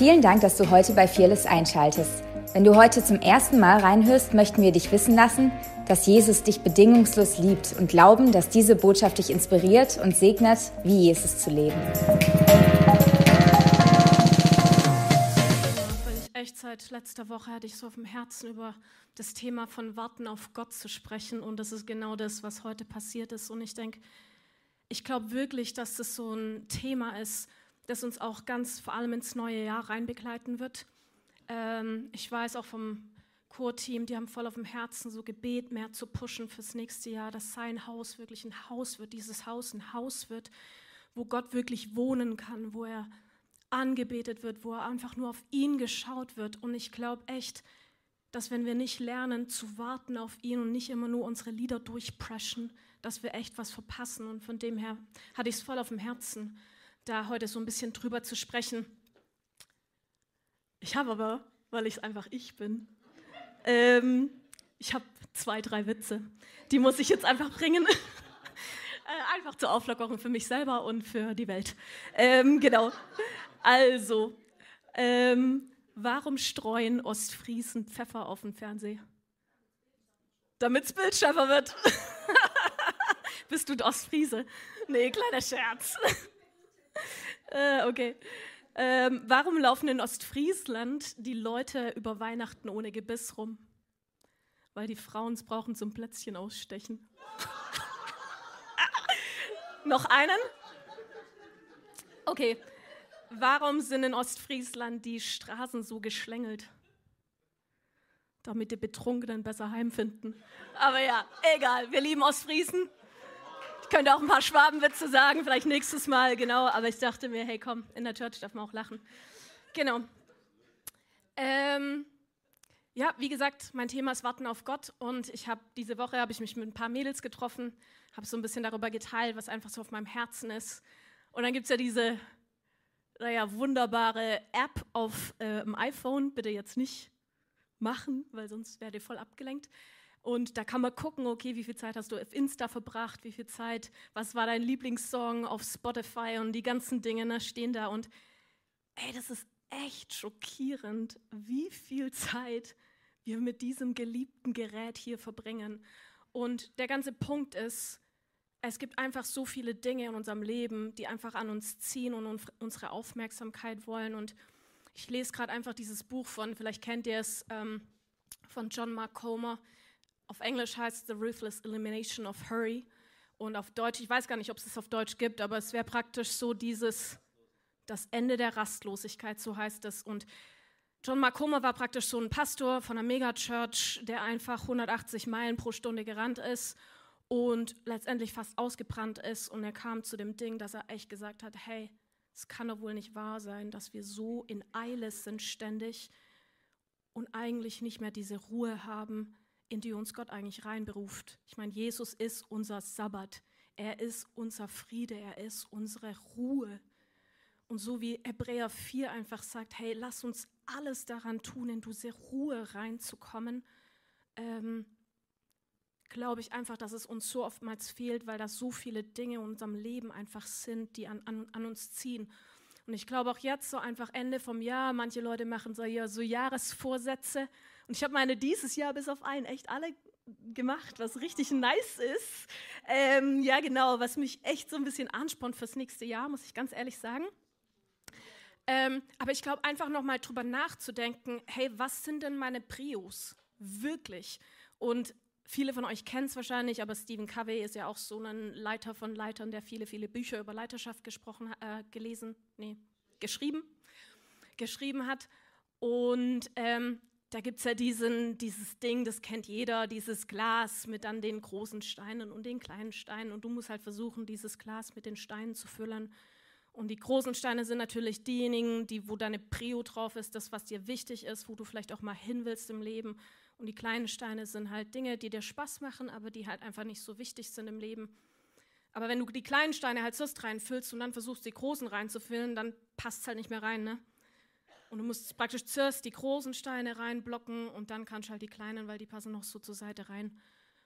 Vielen Dank, dass du heute bei Fearless einschaltest. Wenn du heute zum ersten Mal reinhörst, möchten wir dich wissen lassen, dass Jesus dich bedingungslos liebt und glauben, dass diese Botschaft dich inspiriert und segnet, wie Jesus zu leben. Ich seit letzter Woche hatte ich so auf dem Herzen über das Thema von Warten auf Gott zu sprechen und das ist genau das, was heute passiert ist und ich denke, ich glaube wirklich, dass das so ein Thema ist, das uns auch ganz vor allem ins neue Jahr reinbegleiten wird. Ähm, ich weiß auch vom Chor-Team, die haben voll auf dem Herzen so Gebet mehr zu pushen fürs nächste Jahr, dass sein Haus wirklich ein Haus wird, dieses Haus ein Haus wird, wo Gott wirklich wohnen kann, wo er angebetet wird, wo er einfach nur auf ihn geschaut wird. Und ich glaube echt, dass wenn wir nicht lernen zu warten auf ihn und nicht immer nur unsere Lieder durchpreschen, dass wir echt was verpassen. Und von dem her hatte ich es voll auf dem Herzen, da heute so ein bisschen drüber zu sprechen. Ich habe aber, weil ich einfach ich bin, ähm, ich habe zwei, drei Witze. Die muss ich jetzt einfach bringen. äh, einfach zur Auflockerung für mich selber und für die Welt. Ähm, genau. Also, ähm, warum streuen Ostfriesen Pfeffer auf den Fernseher? Damit es bildschärfer wird. Bist du Ostfriese? Nee, kleiner Scherz. Äh, okay. Ähm, warum laufen in Ostfriesland die Leute über Weihnachten ohne Gebiss rum? Weil die Frauen es brauchen zum Plätzchen ausstechen. Noch einen? Okay. Warum sind in Ostfriesland die Straßen so geschlängelt? Damit die Betrunkenen besser heimfinden. Aber ja, egal, wir lieben Ostfriesen könnte auch ein paar Schwabenwitze sagen, vielleicht nächstes Mal, genau. Aber ich dachte mir, hey, komm, in der Church darf man auch lachen. Genau. Ähm, ja, wie gesagt, mein Thema ist Warten auf Gott und ich habe diese Woche habe ich mich mit ein paar Mädels getroffen, habe so ein bisschen darüber geteilt, was einfach so auf meinem Herzen ist. Und dann gibt es ja diese, naja, wunderbare App auf äh, dem iPhone. Bitte jetzt nicht machen, weil sonst werdet ihr voll abgelenkt. Und da kann man gucken, okay, wie viel Zeit hast du auf Insta verbracht, wie viel Zeit, was war dein Lieblingssong auf Spotify und die ganzen Dinge ne, stehen da. Und ey, das ist echt schockierend, wie viel Zeit wir mit diesem geliebten Gerät hier verbringen. Und der ganze Punkt ist, es gibt einfach so viele Dinge in unserem Leben, die einfach an uns ziehen und unsere Aufmerksamkeit wollen. Und ich lese gerade einfach dieses Buch von, vielleicht kennt ihr es, ähm, von John Mark Comer. Auf Englisch heißt The Ruthless Elimination of Hurry. Und auf Deutsch, ich weiß gar nicht, ob es es auf Deutsch gibt, aber es wäre praktisch so dieses, das Ende der Rastlosigkeit, so heißt es. Und John Marcoma war praktisch so ein Pastor von einer Megachurch, der einfach 180 Meilen pro Stunde gerannt ist und letztendlich fast ausgebrannt ist. Und er kam zu dem Ding, dass er echt gesagt hat, hey, es kann doch wohl nicht wahr sein, dass wir so in Eile sind ständig und eigentlich nicht mehr diese Ruhe haben, in die uns Gott eigentlich reinberuft. Ich meine, Jesus ist unser Sabbat. Er ist unser Friede. Er ist unsere Ruhe. Und so wie Hebräer 4 einfach sagt, hey, lass uns alles daran tun, in diese Ruhe reinzukommen, ähm, glaube ich einfach, dass es uns so oftmals fehlt, weil da so viele Dinge in unserem Leben einfach sind, die an, an, an uns ziehen. Und ich glaube auch jetzt so einfach Ende vom Jahr, manche Leute machen so, ja, so Jahresvorsätze und ich habe meine dieses Jahr bis auf einen echt alle gemacht, was richtig nice ist. Ähm, ja, genau, was mich echt so ein bisschen anspornt fürs nächste Jahr, muss ich ganz ehrlich sagen. Ähm, aber ich glaube, einfach nochmal drüber nachzudenken, hey, was sind denn meine Prios? Wirklich. Und viele von euch kennen es wahrscheinlich, aber Stephen Covey ist ja auch so ein Leiter von Leitern, der viele, viele Bücher über Leiterschaft gesprochen, äh, gelesen, nee, geschrieben, geschrieben hat. Und ähm, da gibt es ja diesen, dieses Ding, das kennt jeder, dieses Glas mit dann den großen Steinen und den kleinen Steinen. Und du musst halt versuchen, dieses Glas mit den Steinen zu füllen. Und die großen Steine sind natürlich diejenigen, die, wo deine Prio drauf ist, das, was dir wichtig ist, wo du vielleicht auch mal hin willst im Leben. Und die kleinen Steine sind halt Dinge, die dir Spaß machen, aber die halt einfach nicht so wichtig sind im Leben. Aber wenn du die kleinen Steine halt sonst reinfüllst und dann versuchst, die großen reinzufüllen, dann passt es halt nicht mehr rein, ne? Und du musst praktisch zuerst die großen Steine reinblocken und dann kannst du halt die kleinen, weil die passen noch so zur Seite rein.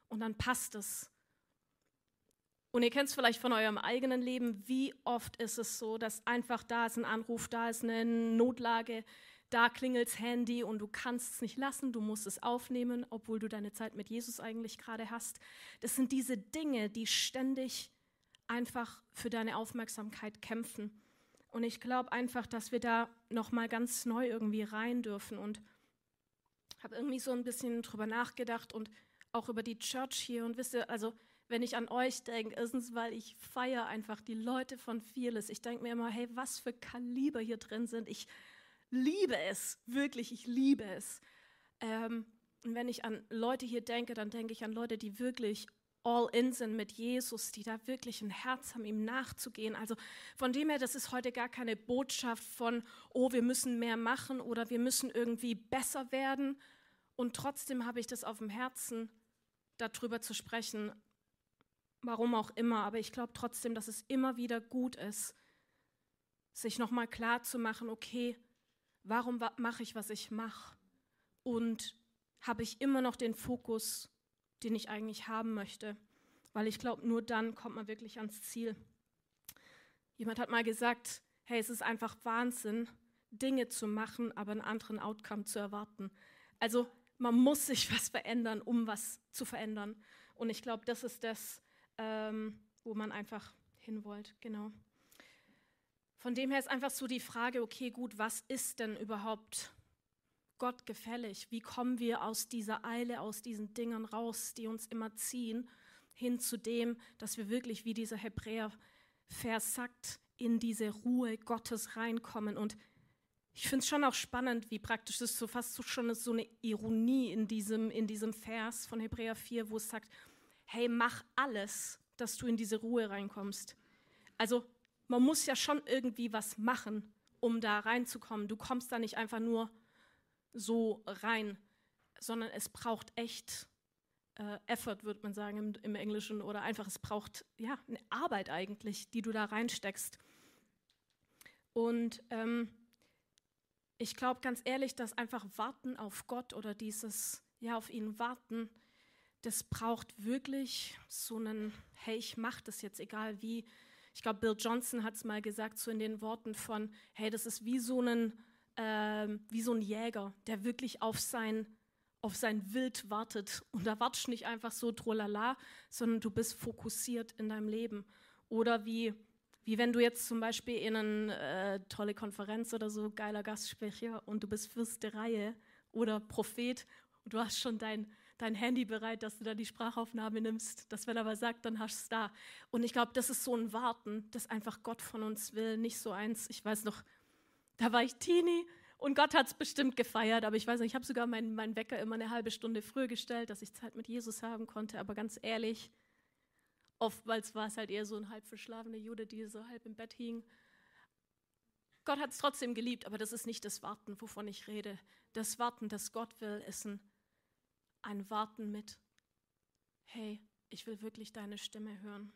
Und dann passt es. Und ihr kennt es vielleicht von eurem eigenen Leben, wie oft ist es so, dass einfach da ist ein Anruf, da ist eine Notlage, da klingelt das Handy und du kannst es nicht lassen, du musst es aufnehmen, obwohl du deine Zeit mit Jesus eigentlich gerade hast. Das sind diese Dinge, die ständig einfach für deine Aufmerksamkeit kämpfen. Und ich glaube einfach, dass wir da nochmal ganz neu irgendwie rein dürfen und habe irgendwie so ein bisschen drüber nachgedacht und auch über die Church hier und wisst ihr, also wenn ich an euch denke, erstens, weil ich feiere einfach die Leute von Fearless. Ich denke mir immer, hey, was für Kaliber hier drin sind. Ich liebe es, wirklich, ich liebe es. Ähm, und wenn ich an Leute hier denke, dann denke ich an Leute, die wirklich all in sind mit Jesus, die da wirklich ein Herz haben, ihm nachzugehen. Also von dem her, das ist heute gar keine Botschaft von, oh, wir müssen mehr machen oder wir müssen irgendwie besser werden. Und trotzdem habe ich das auf dem Herzen, darüber zu sprechen, warum auch immer, aber ich glaube trotzdem, dass es immer wieder gut ist, sich nochmal klar zu machen, okay, warum mache ich, was ich mache? Und habe ich immer noch den Fokus, den ich eigentlich haben möchte? Weil ich glaube, nur dann kommt man wirklich ans Ziel. Jemand hat mal gesagt, hey, es ist einfach Wahnsinn, Dinge zu machen, aber einen anderen Outcome zu erwarten. Also man muss sich was verändern, um was zu verändern. Und ich glaube, das ist das, ähm, wo man einfach hin wollt. Genau. Von dem her ist einfach so die Frage, okay, gut, was ist denn überhaupt Gott gefällig? Wie kommen wir aus dieser Eile, aus diesen Dingen raus, die uns immer ziehen, hin zu dem, dass wir wirklich, wie dieser Hebräer-Vers sagt, in diese Ruhe Gottes reinkommen. Und ich finde es schon auch spannend, wie praktisch ist, so fast so schon so eine Ironie in diesem, in diesem Vers von Hebräer 4, wo es sagt, hey, mach alles, dass du in diese Ruhe reinkommst. Also man muss ja schon irgendwie was machen, um da reinzukommen. Du kommst da nicht einfach nur so rein, sondern es braucht echt äh, Effort, würde man sagen im, im, Englischen, oder einfach es braucht ja eine Arbeit eigentlich, die du da reinsteckst. Und ähm, ich glaube ganz ehrlich, dass einfach Warten auf Gott oder dieses ja auf ihn warten das braucht wirklich so einen, hey, ich mache das jetzt, egal wie. Ich glaube, Bill Johnson hat es mal gesagt, so in den Worten von, hey, das ist wie so ein, äh, wie so ein Jäger, der wirklich auf sein, auf sein Wild wartet. Und da wartest du nicht einfach so trolala, sondern du bist fokussiert in deinem Leben. Oder wie, wie wenn du jetzt zum Beispiel in eine äh, tolle Konferenz oder so, geiler Gastsprecher und du bist fürste Reihe oder Prophet und du hast schon dein dein Handy bereit, dass du da die Sprachaufnahme nimmst, dass wenn er aber sagt, dann hast du es da. Und ich glaube, das ist so ein Warten, das einfach Gott von uns will, nicht so eins. Ich weiß noch, da war ich Teenie und Gott hat es bestimmt gefeiert, aber ich weiß nicht, ich habe sogar meinen mein Wecker immer eine halbe Stunde früher gestellt, dass ich Zeit mit Jesus haben konnte. Aber ganz ehrlich, oftmals war es halt eher so ein halb verschlafener Jude, die so halb im Bett hing. Gott hat es trotzdem geliebt, aber das ist nicht das Warten, wovon ich rede. Das Warten, das Gott will, ist ein ein Warten mit, hey, ich will wirklich deine Stimme hören.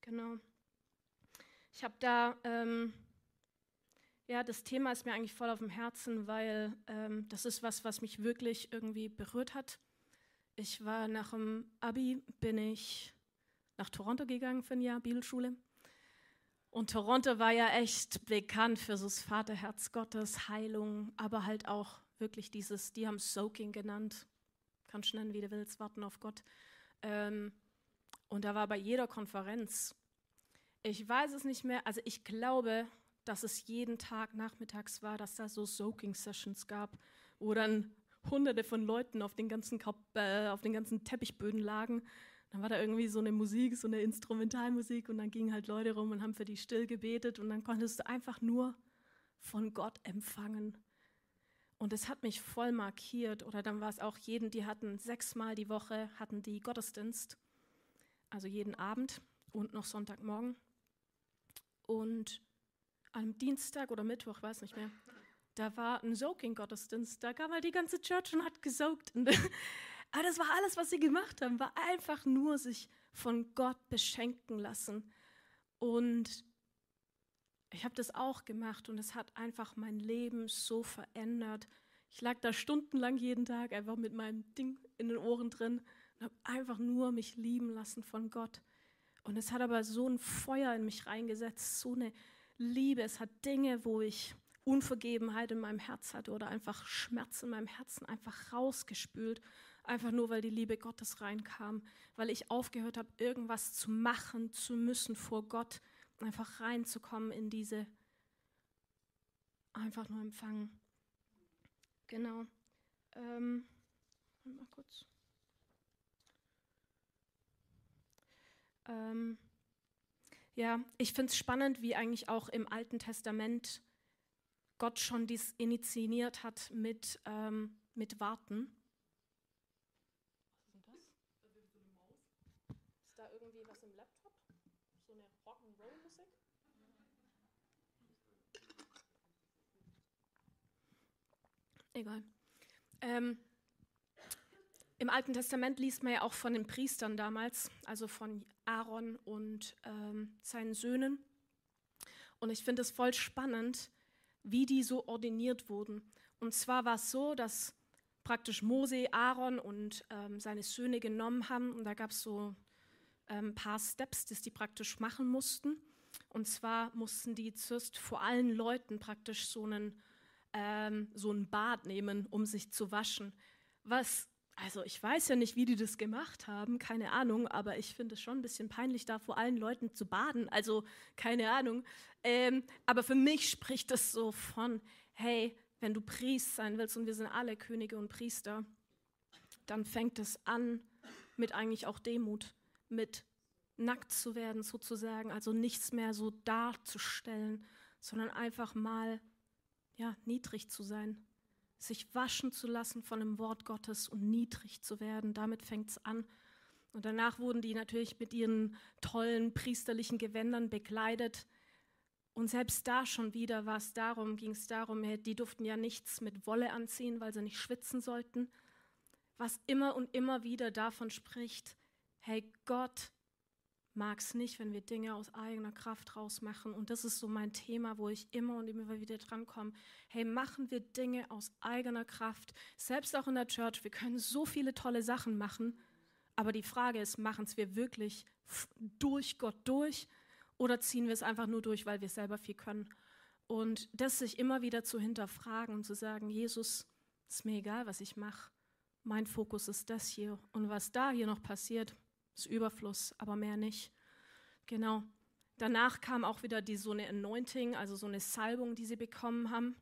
Genau. Ich habe da, ähm, ja, das Thema ist mir eigentlich voll auf dem Herzen, weil ähm, das ist was, was mich wirklich irgendwie berührt hat. Ich war nach dem Abi, bin ich nach Toronto gegangen für ein Jahr Bibelschule. Und Toronto war ja echt bekannt für so das Vaterherz Gottes, Heilung, aber halt auch wirklich dieses, die haben Soaking genannt, kannst nennen, wie du willst, warten auf Gott. Ähm, und da war bei jeder Konferenz, ich weiß es nicht mehr, also ich glaube, dass es jeden Tag nachmittags war, dass da so Soaking-Sessions gab, wo dann hunderte von Leuten auf den ganzen, Kap äh, auf den ganzen Teppichböden lagen. Dann war da irgendwie so eine Musik, so eine Instrumentalmusik und dann gingen halt Leute rum und haben für die still gebetet und dann konntest du einfach nur von Gott empfangen. Und es hat mich voll markiert. Oder dann war es auch jeden, die hatten sechsmal die Woche, hatten die Gottesdienst. Also jeden Abend und noch Sonntagmorgen. Und am Dienstag oder Mittwoch, weiß nicht mehr, da war ein Soaking-Gottesdienst. Da kam halt die ganze Church und hat gesaugt. Aber das war alles, was sie gemacht haben, war einfach nur sich von Gott beschenken lassen. Und ich habe das auch gemacht und es hat einfach mein Leben so verändert. Ich lag da stundenlang jeden Tag einfach mit meinem Ding in den Ohren drin und habe einfach nur mich lieben lassen von Gott. Und es hat aber so ein Feuer in mich reingesetzt, so eine Liebe. Es hat Dinge, wo ich Unvergebenheit in meinem Herz hatte oder einfach Schmerz in meinem Herzen einfach rausgespült. Einfach nur, weil die Liebe Gottes reinkam, weil ich aufgehört habe, irgendwas zu machen zu müssen vor Gott, einfach reinzukommen in diese einfach nur empfangen. Genau. Ähm, mal kurz. Ähm, ja, ich finde es spannend, wie eigentlich auch im Alten Testament Gott schon dies initiiert hat mit, ähm, mit Warten. Was ist denn das? Ist da irgendwie was im Laptop? So eine Rock'n'Roll-Musik? Egal. Ähm, Im Alten Testament liest man ja auch von den Priestern damals, also von Aaron und ähm, seinen Söhnen. Und ich finde es voll spannend, wie die so ordiniert wurden. Und zwar war es so, dass praktisch Mose, Aaron und ähm, seine Söhne genommen haben. Und da gab es so ein ähm, paar Steps, die die praktisch machen mussten. Und zwar mussten die zuerst vor allen Leuten praktisch so einen ähm, so ein Bad nehmen, um sich zu waschen. Was, also ich weiß ja nicht, wie die das gemacht haben, keine Ahnung, aber ich finde es schon ein bisschen peinlich, da vor allen Leuten zu baden. Also keine Ahnung. Ähm, aber für mich spricht das so von, hey, wenn du Priest sein willst und wir sind alle Könige und Priester, dann fängt es an mit eigentlich auch Demut, mit nackt zu werden sozusagen, also nichts mehr so darzustellen, sondern einfach mal ja, niedrig zu sein, sich waschen zu lassen von dem Wort Gottes und niedrig zu werden. Damit fängt es an. Und danach wurden die natürlich mit ihren tollen priesterlichen Gewändern bekleidet. Und selbst da schon wieder war es darum, ging es darum, die durften ja nichts mit Wolle anziehen, weil sie nicht schwitzen sollten. Was immer und immer wieder davon spricht, hey, Gott mag es nicht, wenn wir Dinge aus eigener Kraft rausmachen. Und das ist so mein Thema, wo ich immer und immer wieder drankomme. Hey, machen wir Dinge aus eigener Kraft. Selbst auch in der Church. Wir können so viele tolle Sachen machen. Aber die Frage ist, machen es wir wirklich durch Gott durch oder ziehen wir es einfach nur durch, weil wir selber viel können? Und das sich immer wieder zu hinterfragen und zu sagen, Jesus, ist mir egal, was ich mache. Mein Fokus ist das hier. Und was da hier noch passiert, ist Überfluss, aber mehr nicht. Genau. Danach kam auch wieder die, so eine Anointing, also so eine Salbung, die sie bekommen haben.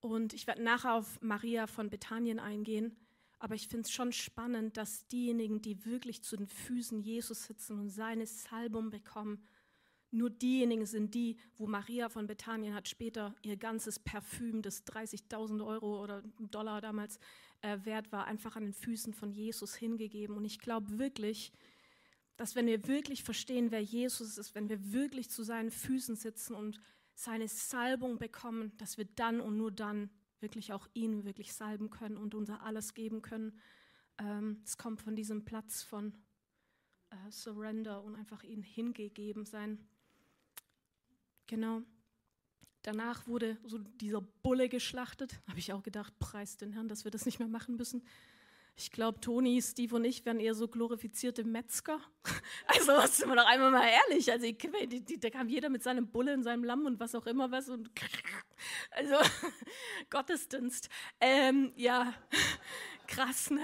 Und ich werde nachher auf Maria von Bethanien eingehen. Aber ich finde es schon spannend, dass diejenigen, die wirklich zu den Füßen Jesus sitzen und seine Salbung bekommen, nur diejenigen sind die, wo Maria von Bethanien hat später ihr ganzes Parfüm, das 30.000 Euro oder Dollar damals äh, wert war, einfach an den Füßen von Jesus hingegeben. Und ich glaube wirklich, dass wenn wir wirklich verstehen, wer Jesus ist, wenn wir wirklich zu seinen Füßen sitzen und seine Salbung bekommen, dass wir dann und nur dann wirklich auch ihn wirklich salben können und unser alles geben können. Ähm, es kommt von diesem Platz von äh, Surrender und einfach ihn hingegeben sein. Genau. Danach wurde so dieser Bulle geschlachtet. Habe ich auch gedacht, preis den Herrn, dass wir das nicht mehr machen müssen. Ich glaube, Toni, Steve und ich wären eher so glorifizierte Metzger. Also, sind wir doch einmal mal ehrlich. Also, die, die, da kam jeder mit seinem Bulle und seinem Lamm und was auch immer was. Und also, Gottesdienst. Ähm, ja, krass, ne?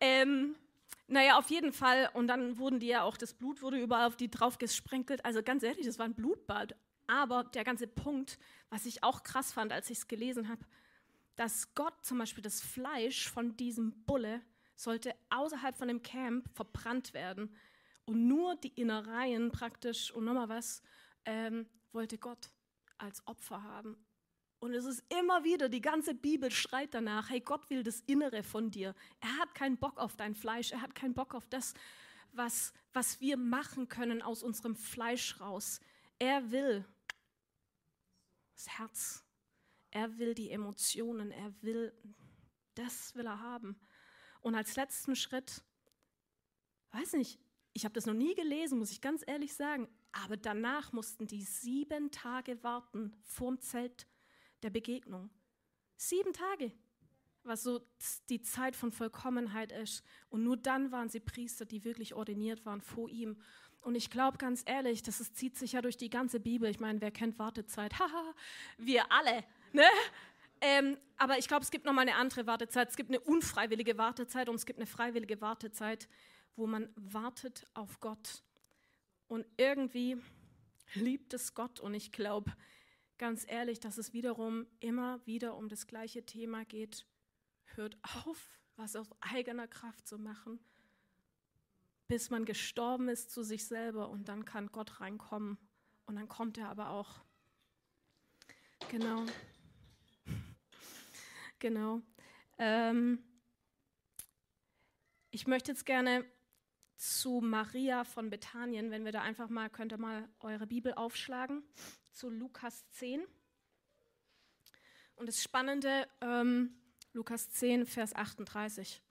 Ähm, naja, auf jeden Fall. Und dann wurden die ja auch, das Blut wurde überall auf die drauf gesprenkelt. Also, ganz ehrlich, das war ein Blutbad. Aber der ganze Punkt, was ich auch krass fand, als ich es gelesen habe, dass Gott zum Beispiel das Fleisch von diesem Bulle sollte außerhalb von dem Camp verbrannt werden. Und nur die Innereien praktisch und nochmal was ähm, wollte Gott als Opfer haben. Und es ist immer wieder, die ganze Bibel schreit danach, hey, Gott will das Innere von dir. Er hat keinen Bock auf dein Fleisch, er hat keinen Bock auf das, was, was wir machen können aus unserem Fleisch raus. Er will, das Herz. Er will die Emotionen, er will, das will er haben. Und als letzten Schritt, weiß nicht, ich habe das noch nie gelesen, muss ich ganz ehrlich sagen, aber danach mussten die sieben Tage warten vorm Zelt der Begegnung. Sieben Tage. Was so die Zeit von Vollkommenheit ist. Und nur dann waren sie Priester, die wirklich ordiniert waren vor ihm. Und ich glaube ganz ehrlich, das ist, zieht sich ja durch die ganze Bibel. Ich meine, wer kennt Wartezeit? Haha, wir alle. Ne? Ähm, aber ich glaube, es gibt noch mal eine andere Wartezeit. Es gibt eine unfreiwillige Wartezeit und es gibt eine freiwillige Wartezeit, wo man wartet auf Gott. Und irgendwie liebt es Gott. Und ich glaube ganz ehrlich, dass es wiederum immer wieder um das gleiche Thema geht. Hört auf, was aus eigener Kraft zu machen, bis man gestorben ist zu sich selber und dann kann Gott reinkommen. Und dann kommt er aber auch. Genau. Genau. Ähm, ich möchte jetzt gerne zu Maria von Bethanien, wenn wir da einfach mal, könnt ihr mal eure Bibel aufschlagen, zu Lukas 10. Und das Spannende, ähm, Lukas 10, Vers 38.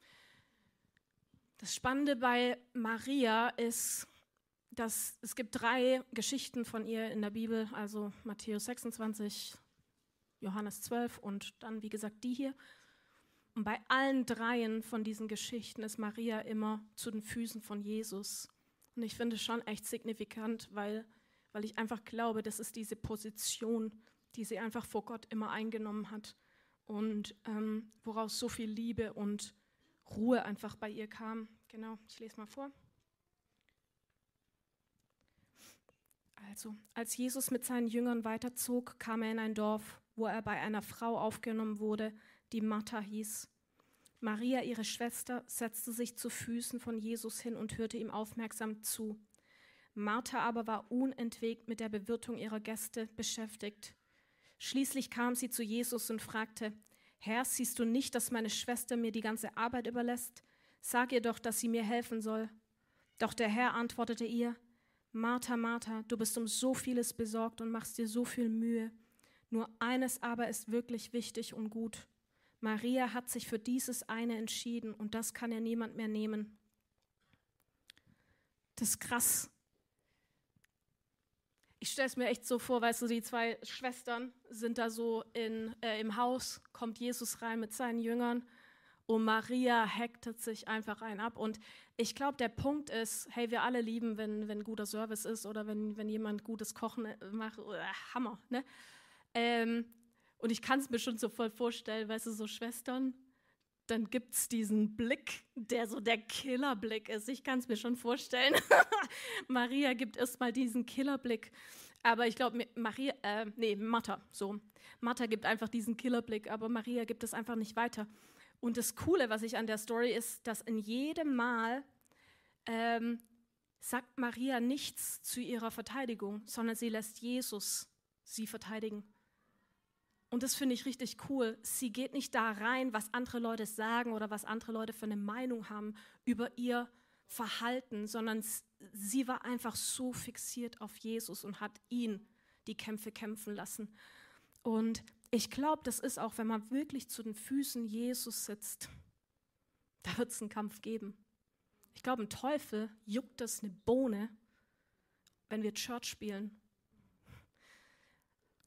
Das Spannende bei Maria ist, dass es gibt drei Geschichten von ihr in der Bibel, also Matthäus 26, Johannes 12 und dann, wie gesagt, die hier. Und bei allen dreien von diesen Geschichten ist Maria immer zu den Füßen von Jesus. Und ich finde es schon echt signifikant, weil, weil ich einfach glaube, das ist diese Position, die sie einfach vor Gott immer eingenommen hat und ähm, woraus so viel Liebe und Ruhe einfach bei ihr kam. Genau, ich lese mal vor. Also, als Jesus mit seinen Jüngern weiterzog, kam er in ein Dorf, wo er bei einer Frau aufgenommen wurde, die Martha hieß. Maria, ihre Schwester, setzte sich zu Füßen von Jesus hin und hörte ihm aufmerksam zu. Martha aber war unentwegt mit der Bewirtung ihrer Gäste beschäftigt. Schließlich kam sie zu Jesus und fragte, Herr, siehst du nicht, dass meine Schwester mir die ganze Arbeit überlässt? Sag ihr doch, dass sie mir helfen soll. Doch der Herr antwortete ihr, Martha, Martha, du bist um so vieles besorgt und machst dir so viel Mühe. Nur eines aber ist wirklich wichtig und gut. Maria hat sich für dieses eine entschieden und das kann ihr niemand mehr nehmen. Das ist krass. Ich stelle es mir echt so vor, weißt du, die zwei Schwestern sind da so in, äh, im Haus, kommt Jesus rein mit seinen Jüngern und Maria hektet sich einfach ein ab. Und ich glaube, der Punkt ist, hey, wir alle lieben, wenn, wenn guter Service ist oder wenn, wenn jemand gutes Kochen äh, macht. Äh, Hammer, ne? Ähm, und ich kann es mir schon so voll vorstellen, weißt du, so Schwestern, dann gibt es diesen Blick, der so der Killerblick ist. Ich kann es mir schon vorstellen. Maria gibt erstmal diesen Killerblick. Aber ich glaube, Maria, äh, nee, Martha, so. Martha gibt einfach diesen Killerblick, aber Maria gibt es einfach nicht weiter. Und das Coole, was ich an der Story ist, dass in jedem Mal ähm, sagt Maria nichts zu ihrer Verteidigung, sondern sie lässt Jesus sie verteidigen. Und das finde ich richtig cool. Sie geht nicht da rein, was andere Leute sagen oder was andere Leute für eine Meinung haben über ihr Verhalten, sondern sie war einfach so fixiert auf Jesus und hat ihn die Kämpfe kämpfen lassen. Und ich glaube, das ist auch, wenn man wirklich zu den Füßen Jesus sitzt, da wird es einen Kampf geben. Ich glaube, ein Teufel juckt das eine Bohne, wenn wir Church spielen.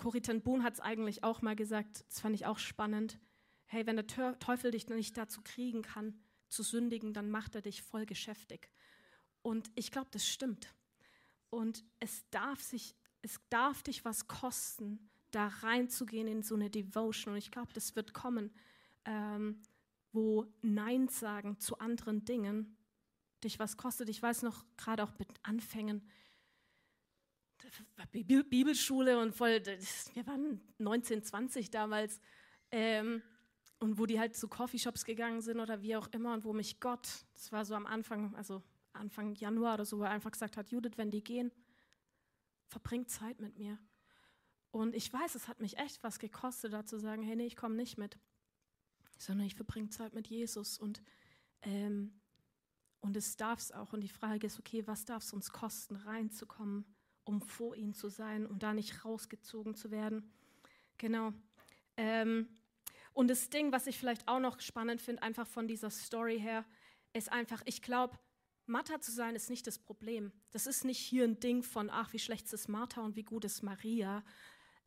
Corrie ten Boon hat es eigentlich auch mal gesagt, das fand ich auch spannend. Hey, wenn der Teufel dich nicht dazu kriegen kann, zu sündigen, dann macht er dich voll geschäftig. Und ich glaube, das stimmt. Und es darf, sich, es darf dich was kosten, da reinzugehen in so eine Devotion. Und ich glaube, das wird kommen, ähm, wo Nein sagen zu anderen Dingen dich was kostet. Ich weiß noch, gerade auch mit Anfängen, Bibelschule und voll, wir waren 19, 20 damals, ähm, und wo die halt zu Coffeeshops gegangen sind oder wie auch immer und wo mich Gott, das war so am Anfang, also Anfang Januar oder so, wo er einfach gesagt hat, Judith, wenn die gehen, verbringt Zeit mit mir. Und ich weiß, es hat mich echt was gekostet, da zu sagen, hey, nee, ich komme nicht mit, sondern ich verbringe Zeit mit Jesus und ähm, und es darf es auch. Und die Frage ist, okay, was darf es uns kosten, reinzukommen, um vor ihm zu sein, um da nicht rausgezogen zu werden? Genau. Ähm, und das Ding, was ich vielleicht auch noch spannend finde, einfach von dieser Story her, ist einfach, ich glaube, Martha zu sein ist nicht das Problem. Das ist nicht hier ein Ding von, ach, wie schlecht ist Martha und wie gut ist Maria.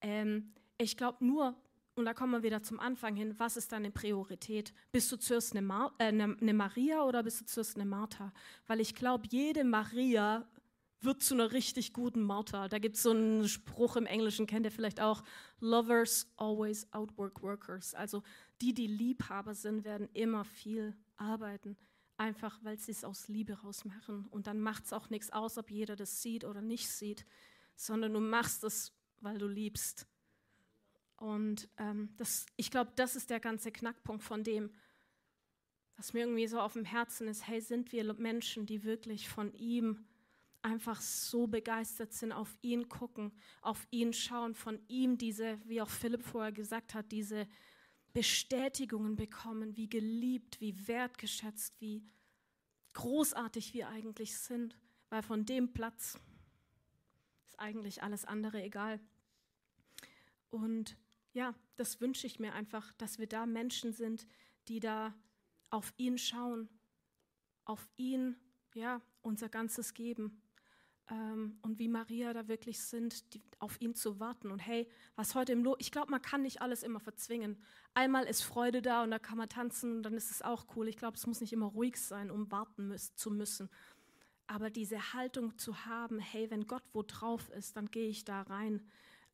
Ähm, ich glaube nur, und da kommen wir wieder zum Anfang hin, was ist deine Priorität? Bist du zuerst eine, Mar äh, eine, eine Maria oder bist du zuerst eine Martha? Weil ich glaube, jede Maria wird zu einer richtig guten Martha. Da gibt es so einen Spruch im Englischen, kennt ihr vielleicht auch, Lovers always outwork workers. Also die, die Liebhaber sind, werden immer viel arbeiten, einfach weil sie es aus Liebe raus machen. Und dann macht es auch nichts aus, ob jeder das sieht oder nicht sieht, sondern du machst es, weil du liebst. Und ähm, das, ich glaube, das ist der ganze Knackpunkt von dem, was mir irgendwie so auf dem Herzen ist. Hey, sind wir Menschen, die wirklich von ihm einfach so begeistert sind, auf ihn gucken, auf ihn schauen, von ihm diese, wie auch Philipp vorher gesagt hat, diese Bestätigungen bekommen, wie geliebt, wie wertgeschätzt, wie großartig wir eigentlich sind, weil von dem Platz ist eigentlich alles andere egal. Und ja, das wünsche ich mir einfach, dass wir da Menschen sind, die da auf ihn schauen, auf ihn, ja, unser Ganzes geben. Ähm, und wie Maria da wirklich sind, die, auf ihn zu warten. Und hey, was heute im Lo ich glaube, man kann nicht alles immer verzwingen. Einmal ist Freude da und da kann man tanzen und dann ist es auch cool. Ich glaube, es muss nicht immer ruhig sein, um warten müß, zu müssen. Aber diese Haltung zu haben, hey, wenn Gott wo drauf ist, dann gehe ich da rein.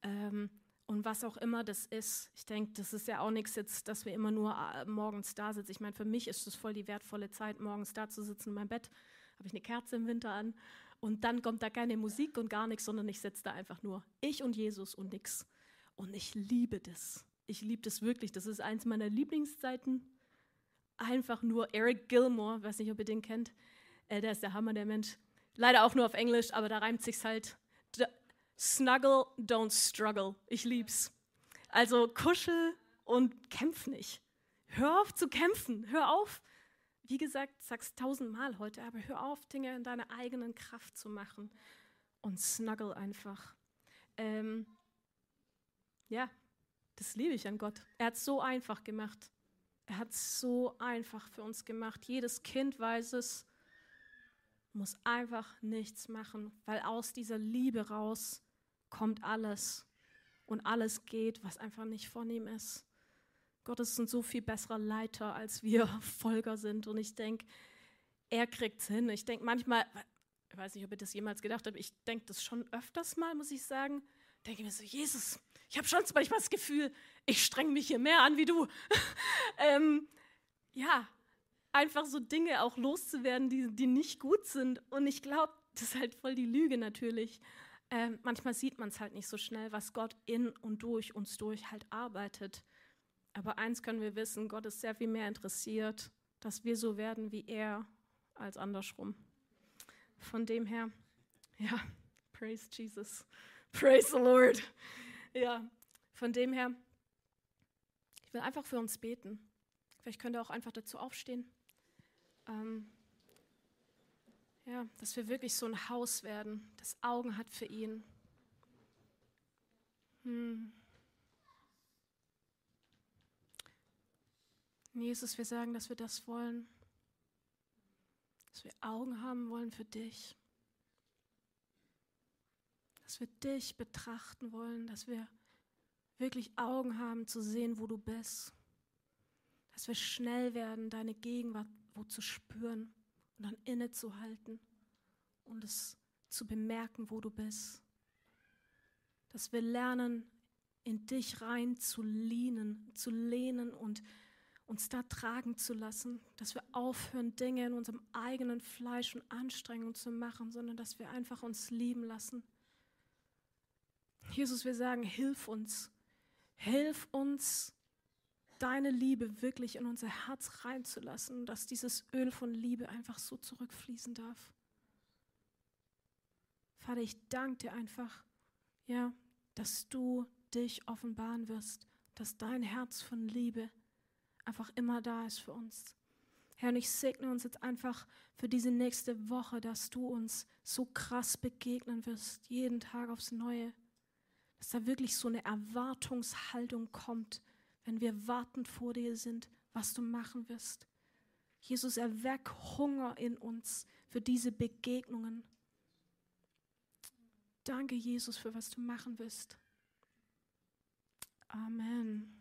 Ähm, und was auch immer das ist. Ich denke, das ist ja auch nichts jetzt, dass wir immer nur äh, morgens da sitzen. Ich meine, für mich ist es voll die wertvolle Zeit, morgens da zu sitzen in meinem Bett. Habe ich eine Kerze im Winter an und dann kommt da keine Musik und gar nichts, sondern ich sitze da einfach nur. Ich und Jesus und nix. Und ich liebe das. Ich liebe das wirklich. Das ist eins meiner Lieblingszeiten. Einfach nur Eric Gilmore, weiß nicht, ob ihr den kennt. Äh, der ist der Hammer, der Mensch. Leider auch nur auf Englisch, aber da reimt sich's halt. Snuggle, don't struggle. Ich lieb's. Also kuschel und kämpf nicht. Hör auf zu kämpfen. Hör auf. Wie gesagt, sag's tausendmal heute, aber hör auf, Dinge in deiner eigenen Kraft zu machen und snuggle einfach. Ähm, ja, das liebe ich an Gott. Er hat es so einfach gemacht. Er hat es so einfach für uns gemacht. Jedes Kind weiß es, muss einfach nichts machen, weil aus dieser Liebe raus kommt alles und alles geht, was einfach nicht von ihm ist. Gott ist ein so viel besserer Leiter, als wir Folger sind. Und ich denke, er kriegt es hin. Ich denke manchmal, ich weiß nicht, ob ihr das jemals gedacht habt, ich denke das schon öfters mal, muss ich sagen. Denke mir so, Jesus, ich habe schon manchmal das Gefühl, ich strenge mich hier mehr an wie du. ähm, ja, einfach so Dinge auch loszuwerden, die, die nicht gut sind. Und ich glaube, das ist halt voll die Lüge natürlich. Ähm, manchmal sieht man es halt nicht so schnell, was Gott in und durch uns durch halt arbeitet. Aber eins können wir wissen, Gott ist sehr viel mehr interessiert, dass wir so werden wie er, als andersrum. Von dem her, ja, praise Jesus, praise the Lord. Ja, von dem her, ich will einfach für uns beten. Vielleicht könnt ihr auch einfach dazu aufstehen. Ähm, ja, dass wir wirklich so ein Haus werden, das Augen hat für ihn. Hm. Jesus, wir sagen, dass wir das wollen. Dass wir Augen haben wollen für dich. Dass wir dich betrachten wollen. Dass wir wirklich Augen haben zu sehen, wo du bist. Dass wir schnell werden, deine Gegenwart wo zu spüren und dann innezuhalten und es zu bemerken, wo du bist. Dass wir lernen, in dich rein zu lehnen, zu lehnen und uns da tragen zu lassen, dass wir aufhören, Dinge in unserem eigenen Fleisch und Anstrengung zu machen, sondern dass wir einfach uns lieben lassen. Jesus, wir sagen, hilf uns, hilf uns, deine Liebe wirklich in unser Herz reinzulassen, dass dieses Öl von Liebe einfach so zurückfließen darf. Vater, ich danke dir einfach, ja, dass du dich offenbaren wirst, dass dein Herz von Liebe einfach immer da ist für uns. Herr, und ich segne uns jetzt einfach für diese nächste Woche, dass du uns so krass begegnen wirst, jeden Tag aufs Neue. Dass da wirklich so eine Erwartungshaltung kommt, wenn wir wartend vor dir sind, was du machen wirst. Jesus, erweck Hunger in uns für diese Begegnungen. Danke, Jesus, für was du machen wirst. Amen.